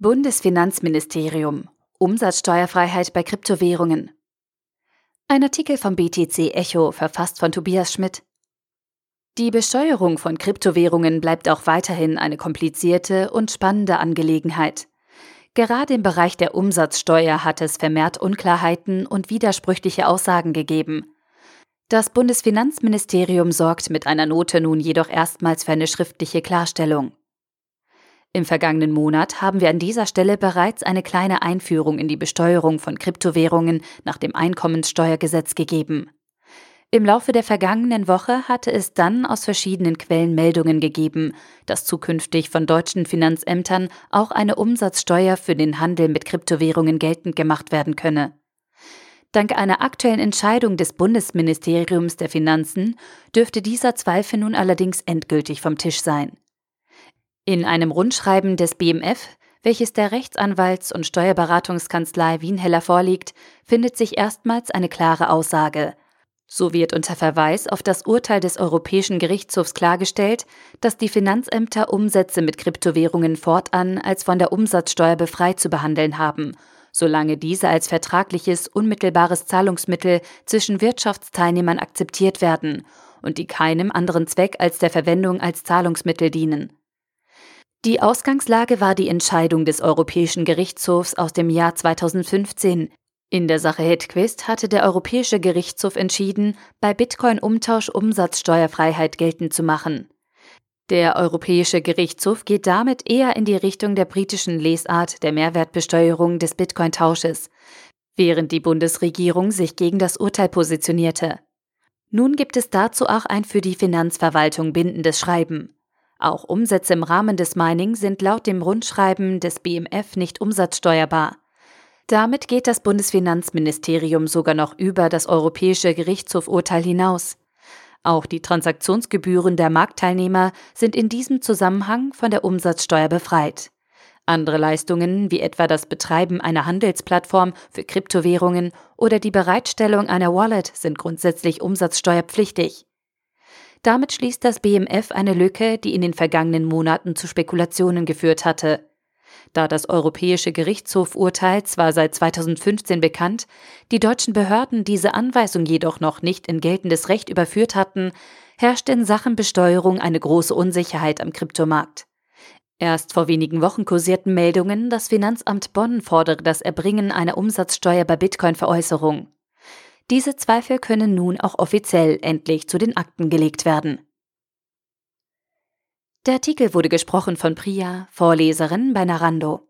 Bundesfinanzministerium Umsatzsteuerfreiheit bei Kryptowährungen. Ein Artikel vom BTC Echo, verfasst von Tobias Schmidt. Die Besteuerung von Kryptowährungen bleibt auch weiterhin eine komplizierte und spannende Angelegenheit. Gerade im Bereich der Umsatzsteuer hat es vermehrt Unklarheiten und widersprüchliche Aussagen gegeben. Das Bundesfinanzministerium sorgt mit einer Note nun jedoch erstmals für eine schriftliche Klarstellung. Im vergangenen Monat haben wir an dieser Stelle bereits eine kleine Einführung in die Besteuerung von Kryptowährungen nach dem Einkommenssteuergesetz gegeben. Im Laufe der vergangenen Woche hatte es dann aus verschiedenen Quellen Meldungen gegeben, dass zukünftig von deutschen Finanzämtern auch eine Umsatzsteuer für den Handel mit Kryptowährungen geltend gemacht werden könne. Dank einer aktuellen Entscheidung des Bundesministeriums der Finanzen dürfte dieser Zweifel nun allerdings endgültig vom Tisch sein. In einem Rundschreiben des BMF, welches der Rechtsanwalts- und Steuerberatungskanzlei Wienheller vorliegt, findet sich erstmals eine klare Aussage. So wird unter Verweis auf das Urteil des Europäischen Gerichtshofs klargestellt, dass die Finanzämter Umsätze mit Kryptowährungen fortan als von der Umsatzsteuer befreit zu behandeln haben, solange diese als vertragliches, unmittelbares Zahlungsmittel zwischen Wirtschaftsteilnehmern akzeptiert werden und die keinem anderen Zweck als der Verwendung als Zahlungsmittel dienen. Die Ausgangslage war die Entscheidung des Europäischen Gerichtshofs aus dem Jahr 2015. In der Sache Hedquist hatte der Europäische Gerichtshof entschieden, bei Bitcoin-Umtausch Umsatzsteuerfreiheit geltend zu machen. Der Europäische Gerichtshof geht damit eher in die Richtung der britischen Lesart der Mehrwertbesteuerung des Bitcoin-Tausches, während die Bundesregierung sich gegen das Urteil positionierte. Nun gibt es dazu auch ein für die Finanzverwaltung bindendes Schreiben. Auch Umsätze im Rahmen des Mining sind laut dem Rundschreiben des BMF nicht umsatzsteuerbar. Damit geht das Bundesfinanzministerium sogar noch über das Europäische Gerichtshofurteil hinaus. Auch die Transaktionsgebühren der Marktteilnehmer sind in diesem Zusammenhang von der Umsatzsteuer befreit. Andere Leistungen, wie etwa das Betreiben einer Handelsplattform für Kryptowährungen oder die Bereitstellung einer Wallet, sind grundsätzlich umsatzsteuerpflichtig. Damit schließt das BMF eine Lücke, die in den vergangenen Monaten zu Spekulationen geführt hatte. Da das Europäische Gerichtshofurteil zwar seit 2015 bekannt, die deutschen Behörden diese Anweisung jedoch noch nicht in geltendes Recht überführt hatten, herrscht in Sachen Besteuerung eine große Unsicherheit am Kryptomarkt. Erst vor wenigen Wochen kursierten Meldungen, das Finanzamt Bonn fordere das Erbringen einer Umsatzsteuer bei Bitcoin-Veräußerung. Diese Zweifel können nun auch offiziell endlich zu den Akten gelegt werden. Der Artikel wurde gesprochen von Priya, Vorleserin bei Narando.